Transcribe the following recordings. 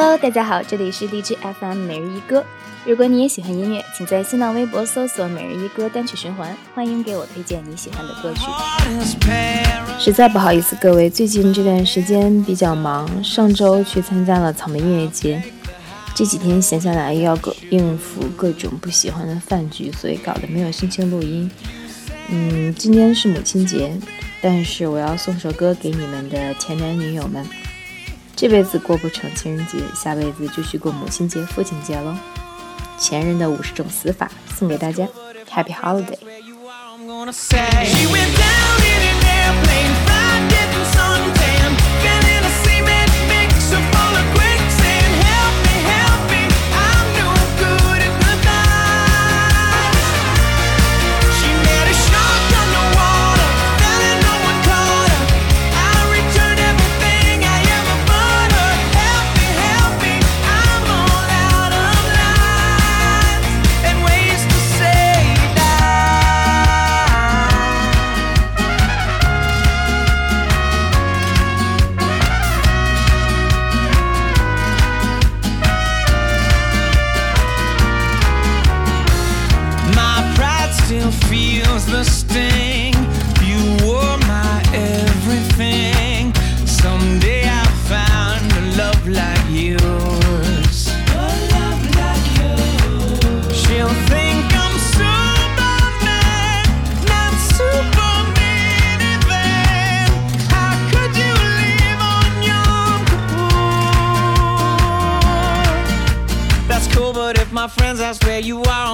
Hello，大家好，这里是荔枝 FM 每日一歌。如果你也喜欢音乐，请在新浪微博搜索“每日一歌单曲循环”，欢迎给我推荐你喜欢的歌曲。实在不好意思，各位，最近这段时间比较忙，上周去参加了草莓音乐节，这几天闲下来又要各应付各种不喜欢的饭局，所以搞得没有心情录音。嗯，今天是母亲节，但是我要送首歌给你们的前男女友们。这辈子过不成情人节，下辈子就去过母亲节、父亲节喽。前任的五十种死法送给大家，Happy Holiday。the sting. You were my everything. Someday I'll find a love like yours. A love like yours. She'll think I'm Superman, not Superman even. How could you on That's cool, but if my friends ask where you are.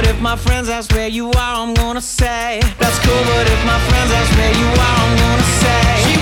but if my friends ask where you are, I'm gonna say. That's cool, but if my friends ask where you are, I'm gonna say.